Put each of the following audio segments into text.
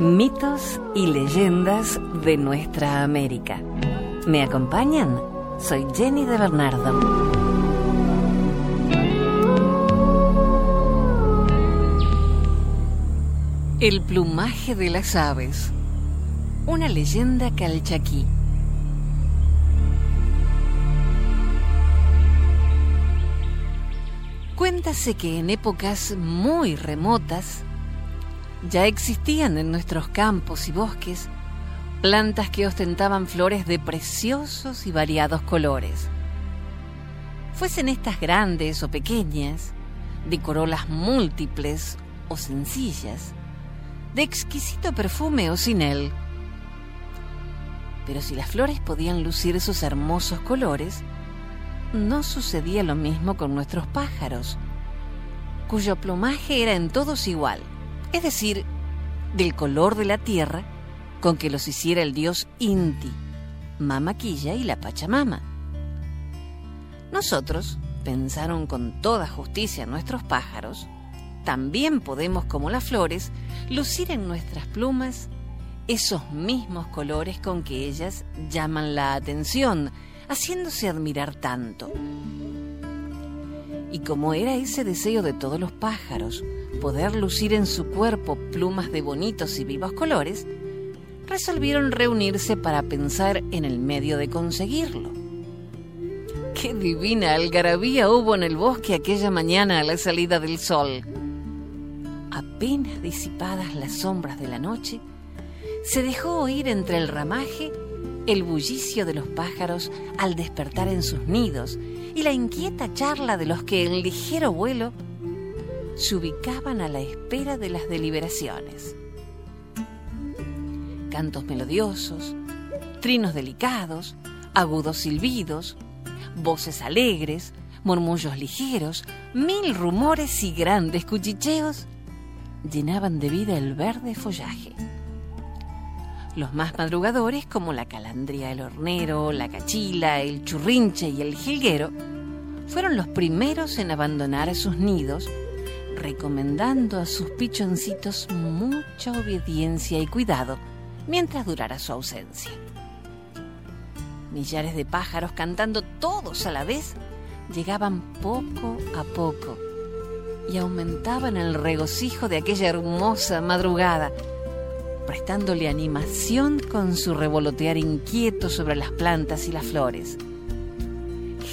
Mitos y leyendas de nuestra América. ¿Me acompañan? Soy Jenny de Bernardo. El plumaje de las aves. Una leyenda calchaquí. Cuéntase que en épocas muy remotas ya existían en nuestros campos y bosques plantas que ostentaban flores de preciosos y variados colores. Fuesen estas grandes o pequeñas, de corolas múltiples o sencillas, de exquisito perfume o sin él. Pero si las flores podían lucir sus hermosos colores, no sucedía lo mismo con nuestros pájaros, cuyo plumaje era en todos igual es decir, del color de la tierra con que los hiciera el dios Inti, Mamaquilla y la Pachamama. Nosotros, pensaron con toda justicia nuestros pájaros, también podemos, como las flores, lucir en nuestras plumas esos mismos colores con que ellas llaman la atención, haciéndose admirar tanto. Y como era ese deseo de todos los pájaros, poder lucir en su cuerpo plumas de bonitos y vivos colores, resolvieron reunirse para pensar en el medio de conseguirlo. Qué divina algarabía hubo en el bosque aquella mañana a la salida del sol. Apenas disipadas las sombras de la noche, se dejó oír entre el ramaje el bullicio de los pájaros al despertar en sus nidos y la inquieta charla de los que en ligero vuelo se ubicaban a la espera de las deliberaciones. Cantos melodiosos, trinos delicados, agudos silbidos, voces alegres, murmullos ligeros, mil rumores y grandes cuchicheos llenaban de vida el verde follaje. Los más madrugadores, como la calandria, el hornero, la cachila, el churrinche y el jilguero, fueron los primeros en abandonar sus nidos recomendando a sus pichoncitos mucha obediencia y cuidado mientras durara su ausencia. Millares de pájaros cantando todos a la vez llegaban poco a poco y aumentaban el regocijo de aquella hermosa madrugada, prestándole animación con su revolotear inquieto sobre las plantas y las flores.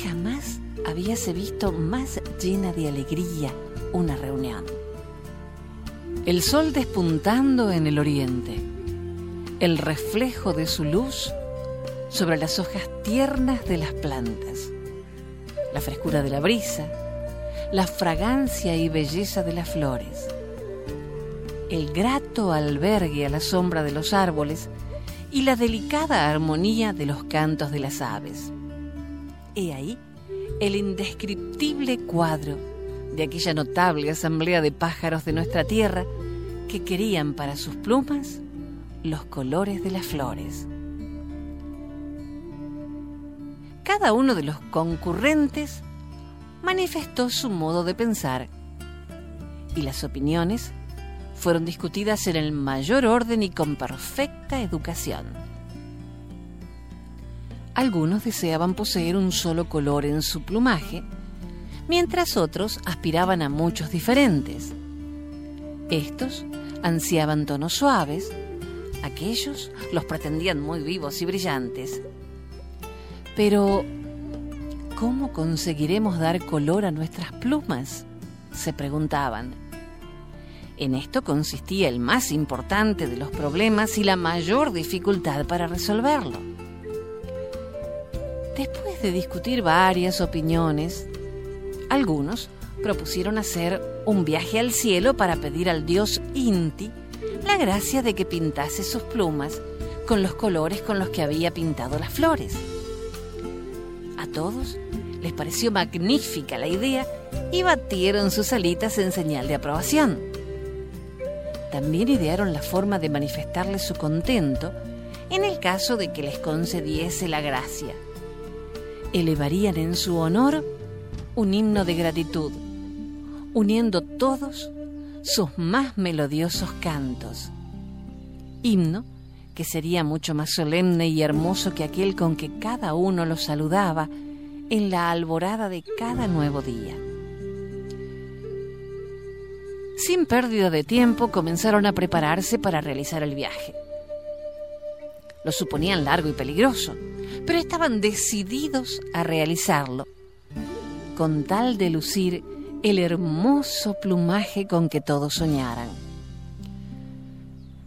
Jamás habíase visto más llena de alegría una reunión. El sol despuntando en el oriente, el reflejo de su luz sobre las hojas tiernas de las plantas, la frescura de la brisa, la fragancia y belleza de las flores, el grato albergue a la sombra de los árboles y la delicada armonía de los cantos de las aves. He ahí el indescriptible cuadro de aquella notable asamblea de pájaros de nuestra tierra que querían para sus plumas los colores de las flores. Cada uno de los concurrentes manifestó su modo de pensar y las opiniones fueron discutidas en el mayor orden y con perfecta educación. Algunos deseaban poseer un solo color en su plumaje, mientras otros aspiraban a muchos diferentes. Estos ansiaban tonos suaves, aquellos los pretendían muy vivos y brillantes. Pero, ¿cómo conseguiremos dar color a nuestras plumas? se preguntaban. En esto consistía el más importante de los problemas y la mayor dificultad para resolverlo. Después de discutir varias opiniones, algunos propusieron hacer un viaje al cielo para pedir al dios Inti la gracia de que pintase sus plumas con los colores con los que había pintado las flores. A todos les pareció magnífica la idea y batieron sus alitas en señal de aprobación. También idearon la forma de manifestarles su contento en el caso de que les concediese la gracia. Elevarían en su honor un himno de gratitud, uniendo todos sus más melodiosos cantos. himno que sería mucho más solemne y hermoso que aquel con que cada uno lo saludaba en la alborada de cada nuevo día. Sin pérdida de tiempo comenzaron a prepararse para realizar el viaje. Lo suponían largo y peligroso, pero estaban decididos a realizarlo, con tal de lucir el hermoso plumaje con que todos soñaran.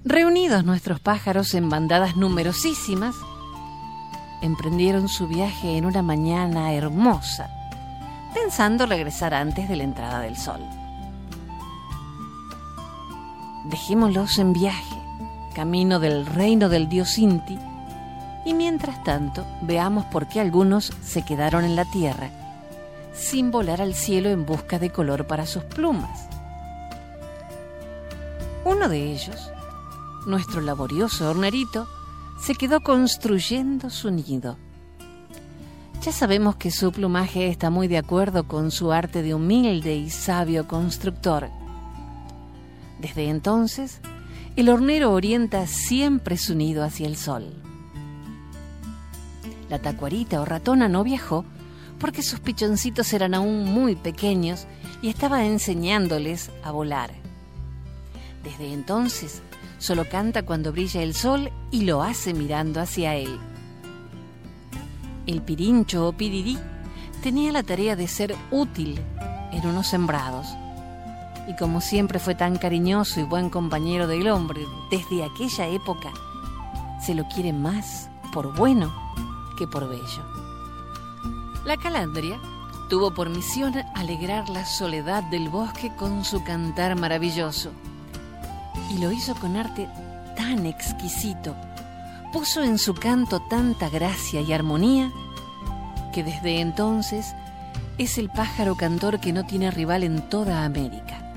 Reunidos nuestros pájaros en bandadas numerosísimas, emprendieron su viaje en una mañana hermosa, pensando regresar antes de la entrada del sol. Dejémoslos en viaje, camino del reino del dios Inti, y mientras tanto veamos por qué algunos se quedaron en la tierra sin volar al cielo en busca de color para sus plumas. Uno de ellos, nuestro laborioso hornerito, se quedó construyendo su nido. Ya sabemos que su plumaje está muy de acuerdo con su arte de humilde y sabio constructor. Desde entonces, el hornero orienta siempre su nido hacia el sol. La tacuarita o ratona no viajó porque sus pichoncitos eran aún muy pequeños y estaba enseñándoles a volar. Desde entonces, solo canta cuando brilla el sol y lo hace mirando hacia él. El pirincho o pirirí tenía la tarea de ser útil en unos sembrados y como siempre fue tan cariñoso y buen compañero del hombre desde aquella época, se lo quiere más por bueno que por bello. La calandria tuvo por misión alegrar la soledad del bosque con su cantar maravilloso. Y lo hizo con arte tan exquisito, puso en su canto tanta gracia y armonía que desde entonces es el pájaro cantor que no tiene rival en toda América.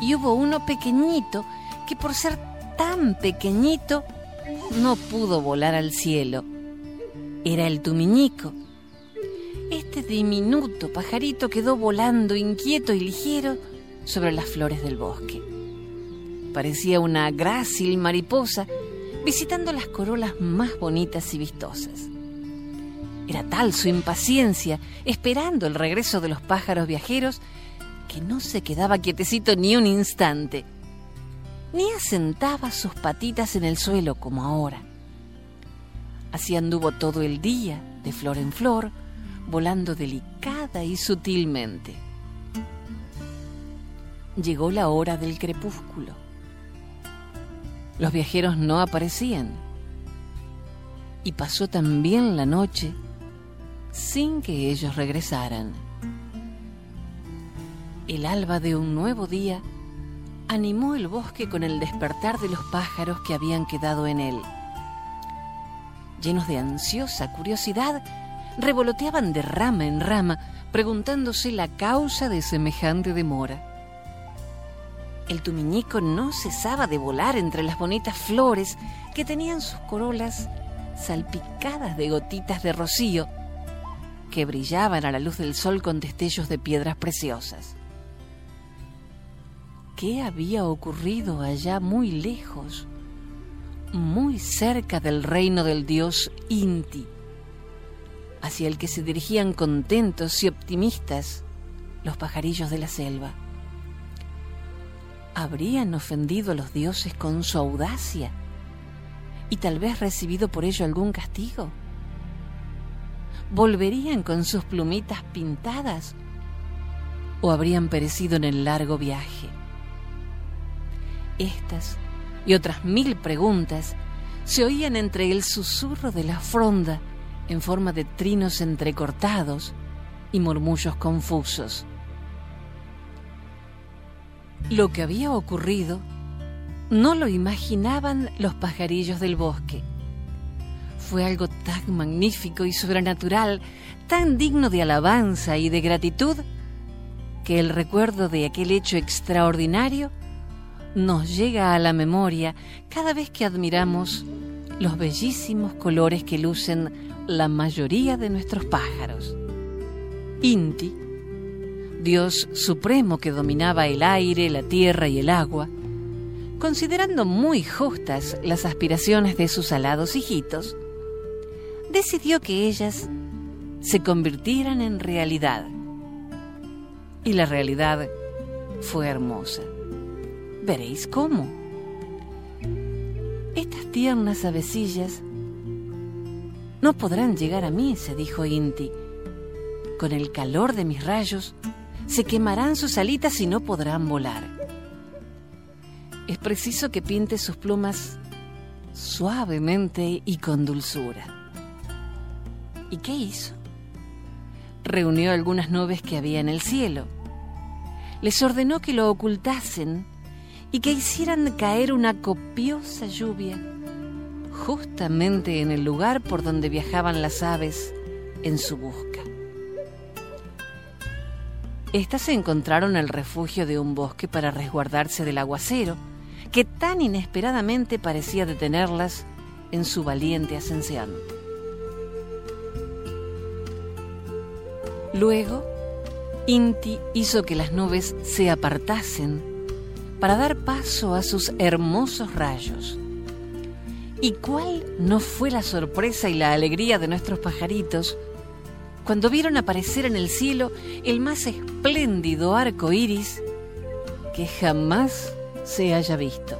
Y hubo uno pequeñito que por ser tan pequeñito no pudo volar al cielo. Era el tumiñico. Este diminuto pajarito quedó volando inquieto y ligero sobre las flores del bosque. Parecía una grácil mariposa visitando las corolas más bonitas y vistosas. Era tal su impaciencia, esperando el regreso de los pájaros viajeros, que no se quedaba quietecito ni un instante, ni asentaba sus patitas en el suelo como ahora. Así anduvo todo el día, de flor en flor, volando delicada y sutilmente. Llegó la hora del crepúsculo. Los viajeros no aparecían. Y pasó también la noche sin que ellos regresaran el alba de un nuevo día animó el bosque con el despertar de los pájaros que habían quedado en él. Llenos de ansiosa curiosidad, revoloteaban de rama en rama, preguntándose la causa de semejante demora. El tumiñico no cesaba de volar entre las bonitas flores que tenían sus corolas salpicadas de gotitas de rocío que brillaban a la luz del sol con destellos de piedras preciosas qué había ocurrido allá muy lejos, muy cerca del reino del dios Inti, hacia el que se dirigían contentos y optimistas los pajarillos de la selva. ¿Habrían ofendido a los dioses con su audacia y tal vez recibido por ello algún castigo? ¿Volverían con sus plumitas pintadas o habrían perecido en el largo viaje? Estas y otras mil preguntas se oían entre el susurro de la fronda en forma de trinos entrecortados y murmullos confusos. Lo que había ocurrido no lo imaginaban los pajarillos del bosque. Fue algo tan magnífico y sobrenatural, tan digno de alabanza y de gratitud, que el recuerdo de aquel hecho extraordinario nos llega a la memoria cada vez que admiramos los bellísimos colores que lucen la mayoría de nuestros pájaros. Inti, Dios supremo que dominaba el aire, la tierra y el agua, considerando muy justas las aspiraciones de sus alados hijitos, decidió que ellas se convirtieran en realidad. Y la realidad fue hermosa. Veréis cómo. Estas tiernas avecillas no podrán llegar a mí, se dijo Inti. Con el calor de mis rayos se quemarán sus alitas y no podrán volar. Es preciso que pinte sus plumas suavemente y con dulzura. ¿Y qué hizo? Reunió algunas nubes que había en el cielo. Les ordenó que lo ocultasen y que hicieran caer una copiosa lluvia justamente en el lugar por donde viajaban las aves en su busca. Estas se encontraron el refugio de un bosque para resguardarse del aguacero, que tan inesperadamente parecía detenerlas en su valiente ascensión. Luego, Inti hizo que las nubes se apartasen para dar paso a sus hermosos rayos. ¿Y cuál no fue la sorpresa y la alegría de nuestros pajaritos cuando vieron aparecer en el cielo el más espléndido arco iris que jamás se haya visto?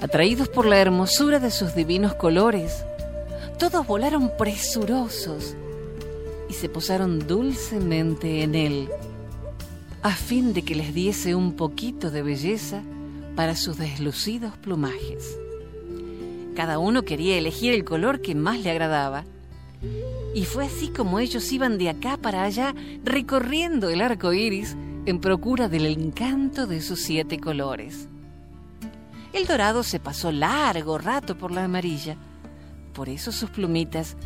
Atraídos por la hermosura de sus divinos colores, todos volaron presurosos y se posaron dulcemente en él, a fin de que les diese un poquito de belleza para sus deslucidos plumajes. Cada uno quería elegir el color que más le agradaba. Y fue así como ellos iban de acá para allá recorriendo el arco iris en procura del encanto de sus siete colores. El dorado se pasó largo rato por la amarilla, por eso sus plumitas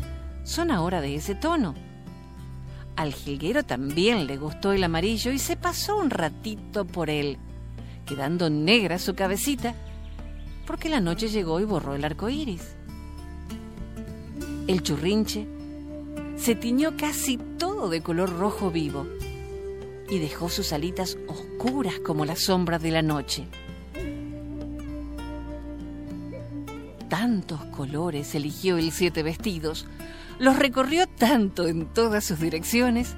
son ahora de ese tono. Al jilguero también le gustó el amarillo y se pasó un ratito por él quedando negra su cabecita, porque la noche llegó y borró el arco iris. El churrinche se tiñó casi todo de color rojo vivo y dejó sus alitas oscuras como la sombra de la noche. Tantos colores eligió el siete vestidos, los recorrió tanto en todas sus direcciones,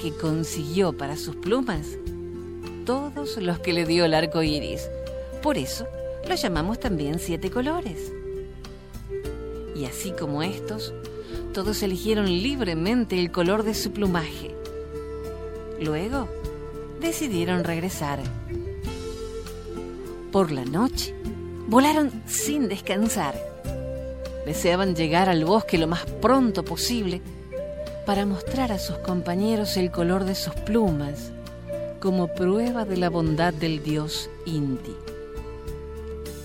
que consiguió para sus plumas todos los que le dio el arco iris. Por eso lo llamamos también siete colores. Y así como estos, todos eligieron libremente el color de su plumaje. Luego decidieron regresar. Por la noche, volaron sin descansar. Deseaban llegar al bosque lo más pronto posible para mostrar a sus compañeros el color de sus plumas como prueba de la bondad del dios Inti.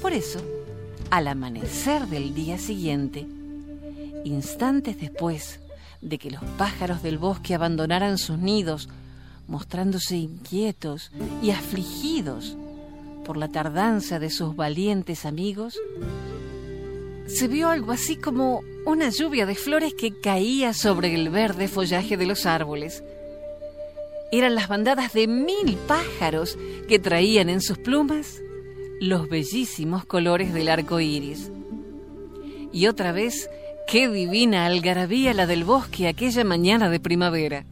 Por eso, al amanecer del día siguiente, instantes después de que los pájaros del bosque abandonaran sus nidos, mostrándose inquietos y afligidos por la tardanza de sus valientes amigos, se vio algo así como una lluvia de flores que caía sobre el verde follaje de los árboles eran las bandadas de mil pájaros que traían en sus plumas los bellísimos colores del arco iris. Y otra vez, qué divina algarabía la del bosque aquella mañana de primavera.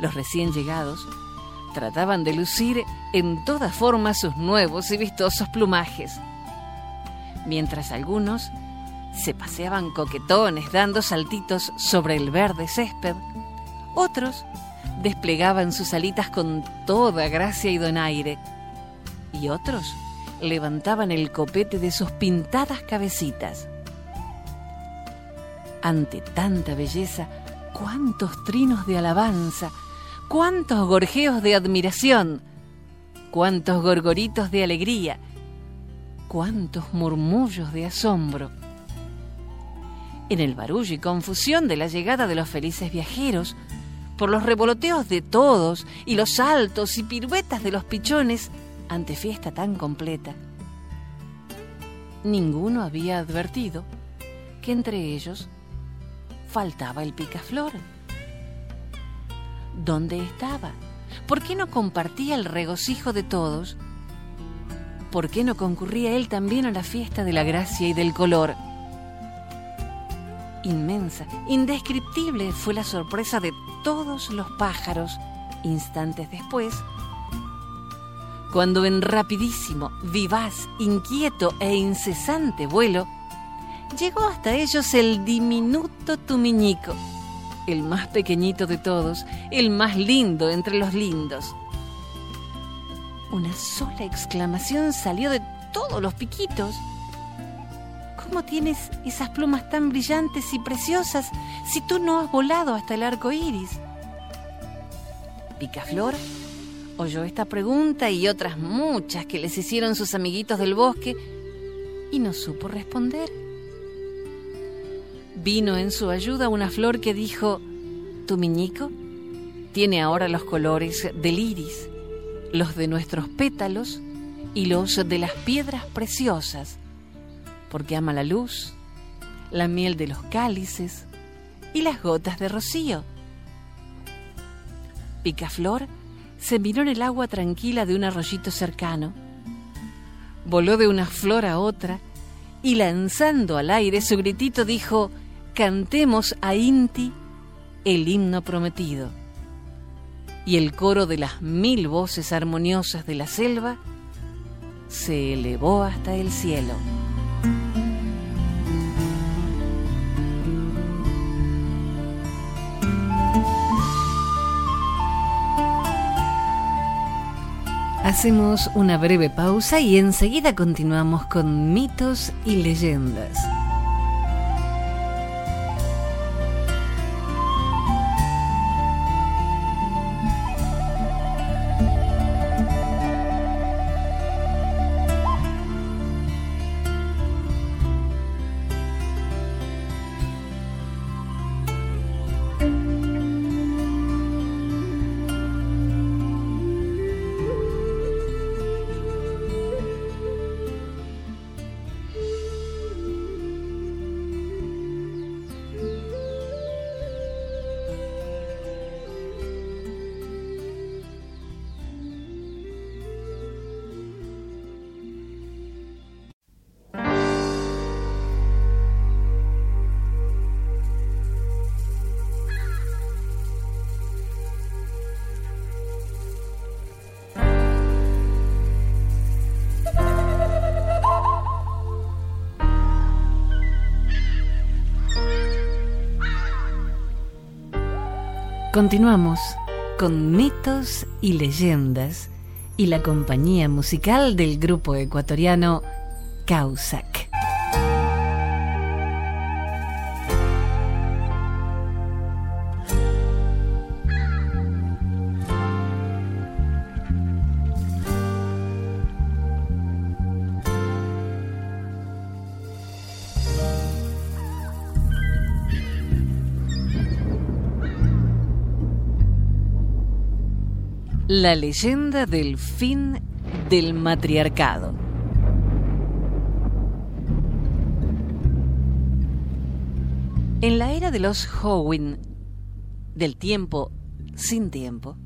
Los recién llegados trataban de lucir en toda forma sus nuevos y vistosos plumajes, mientras algunos se paseaban coquetones dando saltitos sobre el verde césped, otros desplegaban sus alitas con toda gracia y donaire, y otros levantaban el copete de sus pintadas cabecitas. Ante tanta belleza, cuántos trinos de alabanza, cuántos gorjeos de admiración, cuántos gorgoritos de alegría, cuántos murmullos de asombro. En el barullo y confusión de la llegada de los felices viajeros, por los revoloteos de todos y los saltos y piruetas de los pichones ante fiesta tan completa. Ninguno había advertido que entre ellos faltaba el picaflor. ¿Dónde estaba? ¿Por qué no compartía el regocijo de todos? ¿Por qué no concurría él también a la fiesta de la gracia y del color? Inmensa, indescriptible fue la sorpresa de todos los pájaros instantes después, cuando en rapidísimo, vivaz, inquieto e incesante vuelo, llegó hasta ellos el diminuto tumiñico, el más pequeñito de todos, el más lindo entre los lindos. Una sola exclamación salió de todos los piquitos. ¿Cómo tienes esas plumas tan brillantes y preciosas si tú no has volado hasta el arco iris? Picaflor oyó esta pregunta y otras muchas que les hicieron sus amiguitos del bosque y no supo responder. Vino en su ayuda una flor que dijo, Tu miñico tiene ahora los colores del iris, los de nuestros pétalos y los de las piedras preciosas, porque ama la luz, la miel de los cálices y las gotas de rocío. Picaflor se miró en el agua tranquila de un arroyito cercano, voló de una flor a otra y lanzando al aire su gritito dijo, cantemos a Inti el himno prometido. Y el coro de las mil voces armoniosas de la selva se elevó hasta el cielo. Hacemos una breve pausa y enseguida continuamos con mitos y leyendas. Continuamos con mitos y leyendas y la compañía musical del grupo ecuatoriano Causac. La leyenda del fin del matriarcado. En la era de los Howin, del tiempo sin tiempo,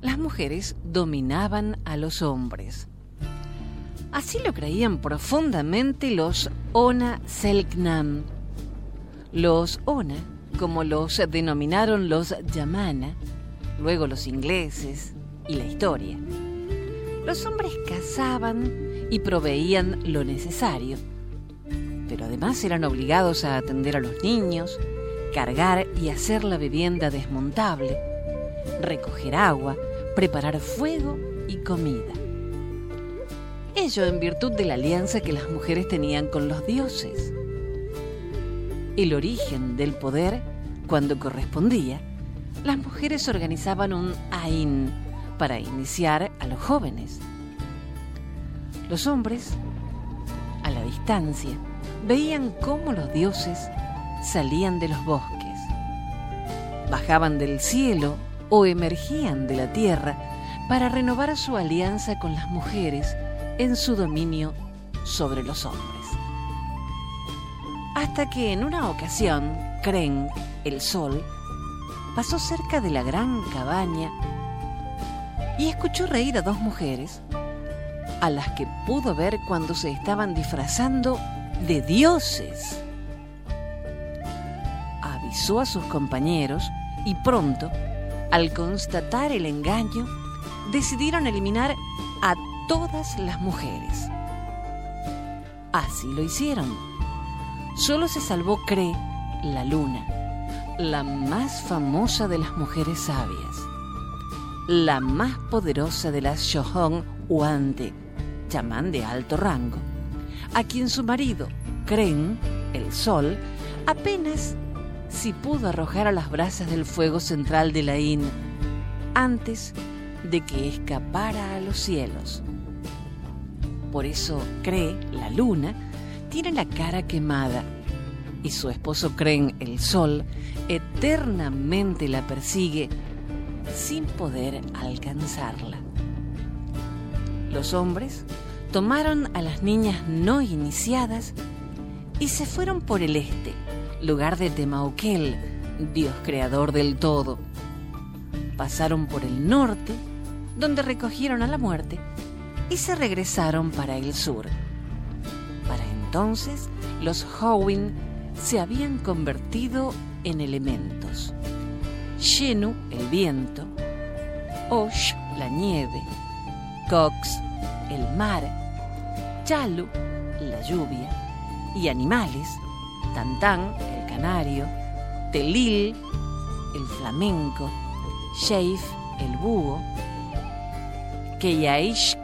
las mujeres dominaban a los hombres. Así lo creían profundamente los Ona Selknam. Los Ona, como los denominaron los Yamana, luego los ingleses y la historia. Los hombres cazaban y proveían lo necesario, pero además eran obligados a atender a los niños, cargar y hacer la vivienda desmontable, recoger agua, preparar fuego y comida. Ello en virtud de la alianza que las mujeres tenían con los dioses. El origen del poder, cuando correspondía, las mujeres organizaban un AIN para iniciar a los jóvenes. Los hombres, a la distancia, veían cómo los dioses salían de los bosques, bajaban del cielo o emergían de la tierra para renovar su alianza con las mujeres en su dominio sobre los hombres. Hasta que en una ocasión, Kren, el sol, pasó cerca de la gran cabaña y escuchó reír a dos mujeres a las que pudo ver cuando se estaban disfrazando de dioses. Avisó a sus compañeros y pronto, al constatar el engaño, decidieron eliminar a todas las mujeres. Así lo hicieron. Solo se salvó Cre, la luna, la más famosa de las mujeres sabias, la más poderosa de las Shohong Uante, chamán de alto rango, a quien su marido, Kren, el sol, apenas si pudo arrojar a las brasas del fuego central de la In antes de que escapara a los cielos. Por eso cree la luna tiene la cara quemada y su esposo Kren, el sol, eternamente la persigue sin poder alcanzarla. Los hombres tomaron a las niñas no iniciadas y se fueron por el este, lugar de Temauquel, dios creador del todo. Pasaron por el norte, donde recogieron a la muerte, y se regresaron para el sur. Para entonces, los Howin se habían convertido en elementos. Shenu, el viento, Osh, la nieve, Cox, el mar, Chalu, la lluvia, y animales, Tantán, el canario, Telil, el flamenco, Sheif, el búho, Keyaishk,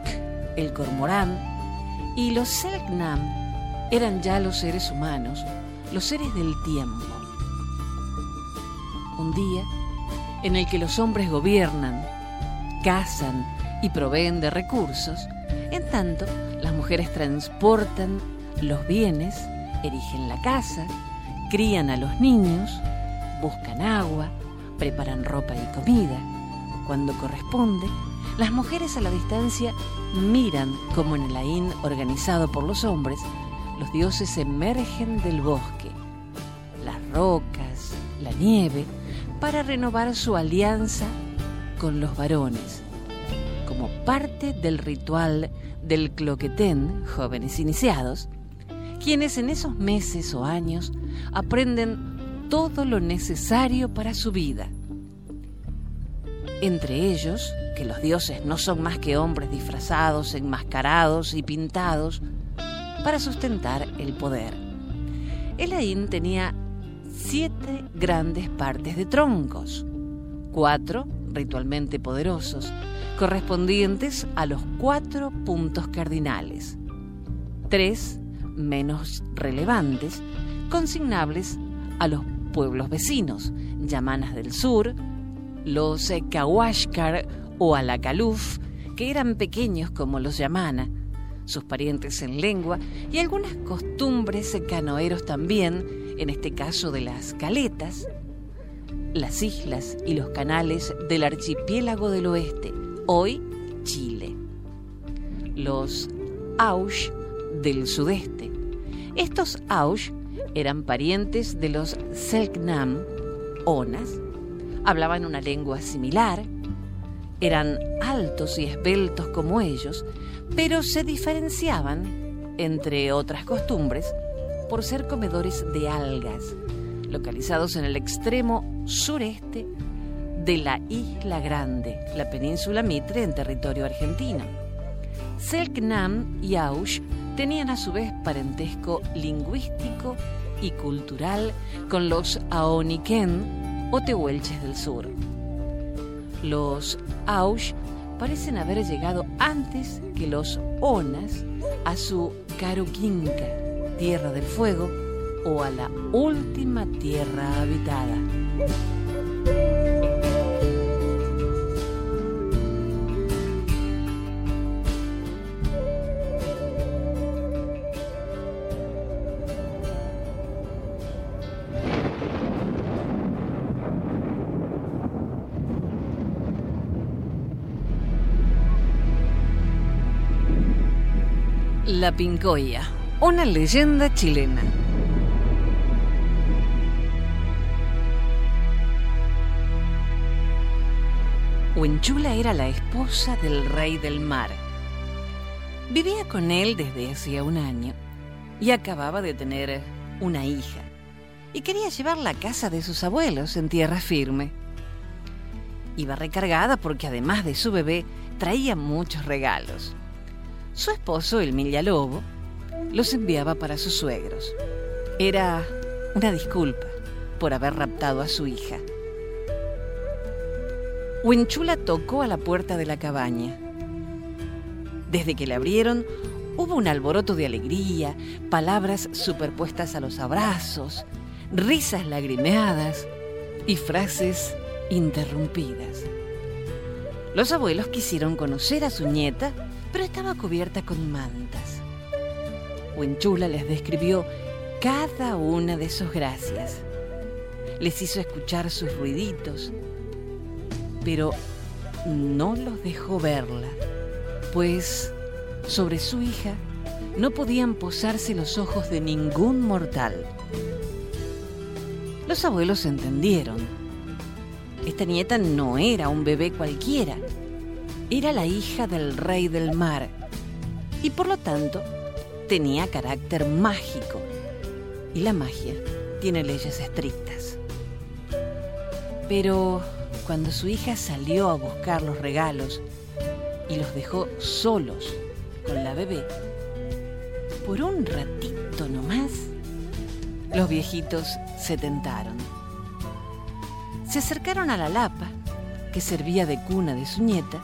el cormorán, y los Selknam eran ya los seres humanos, los seres del tiempo. Un día en el que los hombres gobiernan, cazan y proveen de recursos, en tanto las mujeres transportan los bienes, erigen la casa, crían a los niños, buscan agua, preparan ropa y comida. Cuando corresponde, las mujeres a la distancia miran como en el Ain organizado por los hombres, los dioses emergen del bosque, las rocas, la nieve, para renovar su alianza con los varones, como parte del ritual del cloquetén, jóvenes iniciados, quienes en esos meses o años aprenden todo lo necesario para su vida. Entre ellos, que los dioses no son más que hombres disfrazados, enmascarados y pintados para sustentar el poder. Elaín tenía siete grandes partes de troncos, cuatro ritualmente poderosos, correspondientes a los cuatro puntos cardinales, tres menos relevantes, consignables a los pueblos vecinos, Yamanas del Sur, los Kawashkar o Alacaluf, que eran pequeños como los Yamana, sus parientes en lengua y algunas costumbres canoeros también, en este caso de las caletas, las islas y los canales del archipiélago del oeste, hoy Chile. Los Aush del sudeste. Estos Aush eran parientes de los Selknam, Onas, hablaban una lengua similar, eran altos y esbeltos como ellos, pero se diferenciaban, entre otras costumbres, por ser comedores de algas, localizados en el extremo sureste de la Isla Grande, la península Mitre en territorio argentino. Selknam y Aush tenían a su vez parentesco lingüístico y cultural con los Aoniken o Tehuelches del sur. Los Aush parecen haber llegado antes que los Onas a su Caruquinca, tierra del fuego, o a la última tierra habitada. La Pincoya, una leyenda chilena. Huenchula era la esposa del rey del mar. Vivía con él desde hacía un año y acababa de tener una hija y quería llevar la casa de sus abuelos en tierra firme. Iba recargada porque además de su bebé traía muchos regalos. Su esposo, el Lobo, los enviaba para sus suegros. Era una disculpa por haber raptado a su hija. Huenchula tocó a la puerta de la cabaña. Desde que le abrieron, hubo un alboroto de alegría, palabras superpuestas a los abrazos, risas lagrimeadas y frases interrumpidas. Los abuelos quisieron conocer a su nieta, pero estaba cubierta con mantas. Huenchula les describió cada una de sus gracias. Les hizo escuchar sus ruiditos, pero no los dejó verla, pues sobre su hija no podían posarse los ojos de ningún mortal. Los abuelos entendieron. Esta nieta no era un bebé cualquiera, era la hija del rey del mar y por lo tanto tenía carácter mágico. Y la magia tiene leyes estrictas. Pero cuando su hija salió a buscar los regalos y los dejó solos con la bebé, por un ratito nomás, los viejitos se tentaron. Se acercaron a la lapa, que servía de cuna de su nieta,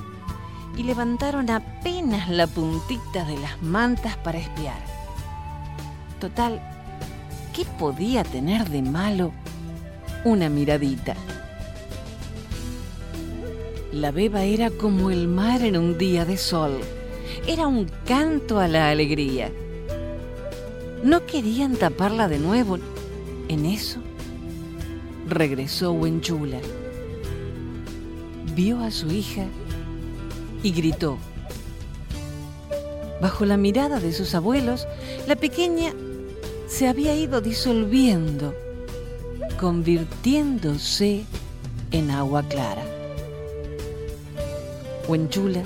y levantaron apenas la puntita de las mantas para espiar. Total, ¿qué podía tener de malo una miradita? La beba era como el mar en un día de sol. Era un canto a la alegría. No querían taparla de nuevo. En eso regresó Huenchula. Vio a su hija y gritó. Bajo la mirada de sus abuelos, la pequeña se había ido disolviendo, convirtiéndose en agua clara. Huenchula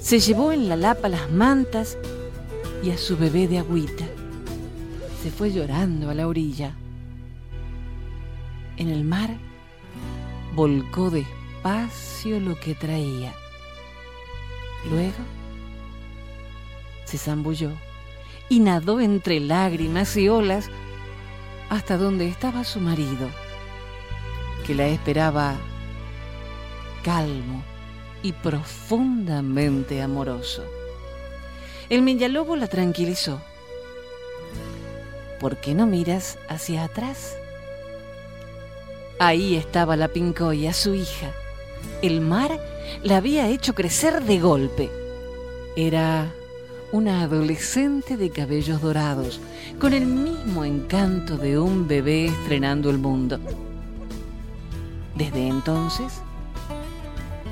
se llevó en la lapa las mantas y a su bebé de agüita se fue llorando a la orilla. En el mar volcó despacio lo que traía. Luego se zambulló y nadó entre lágrimas y olas hasta donde estaba su marido, que la esperaba calmo y profundamente amoroso. El Minyalobo la tranquilizó ¿por qué no miras hacia atrás? Ahí estaba la pincoya, su hija. El mar la había hecho crecer de golpe. Era una adolescente de cabellos dorados, con el mismo encanto de un bebé estrenando el mundo. Desde entonces,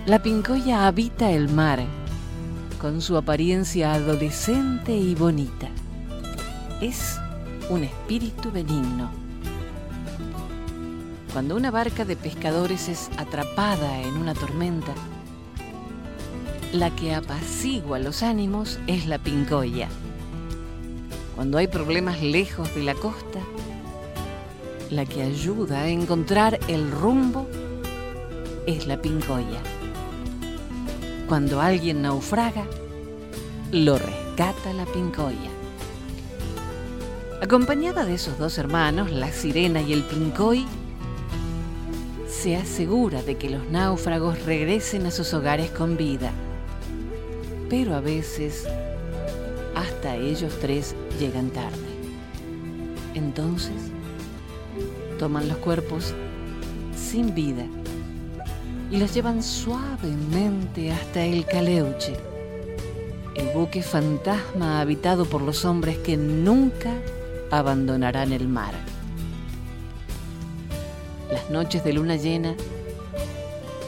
la pincoya habita el mar, con su apariencia adolescente y bonita. Es un espíritu benigno. Cuando una barca de pescadores es atrapada en una tormenta, la que apacigua los ánimos es la pincoya. Cuando hay problemas lejos de la costa, la que ayuda a encontrar el rumbo es la pincoya. Cuando alguien naufraga, lo rescata la pincoya. Acompañada de esos dos hermanos, la sirena y el pincoy, se asegura de que los náufragos regresen a sus hogares con vida. Pero a veces hasta ellos tres llegan tarde. Entonces toman los cuerpos sin vida y los llevan suavemente hasta el Caleuche, el buque fantasma habitado por los hombres que nunca abandonarán el mar. Las noches de luna llena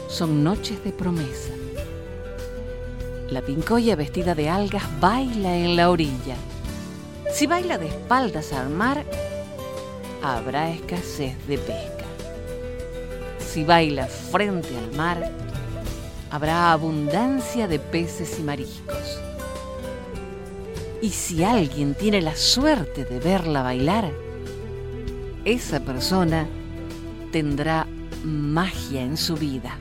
son noches de promesa. La pincoya vestida de algas baila en la orilla. Si baila de espaldas al mar, habrá escasez de pesca. Si baila frente al mar, habrá abundancia de peces y mariscos. Y si alguien tiene la suerte de verla bailar, esa persona tendrá magia en su vida.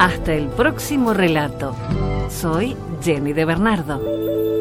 Hasta el próximo relato. Soy Jenny de Bernardo.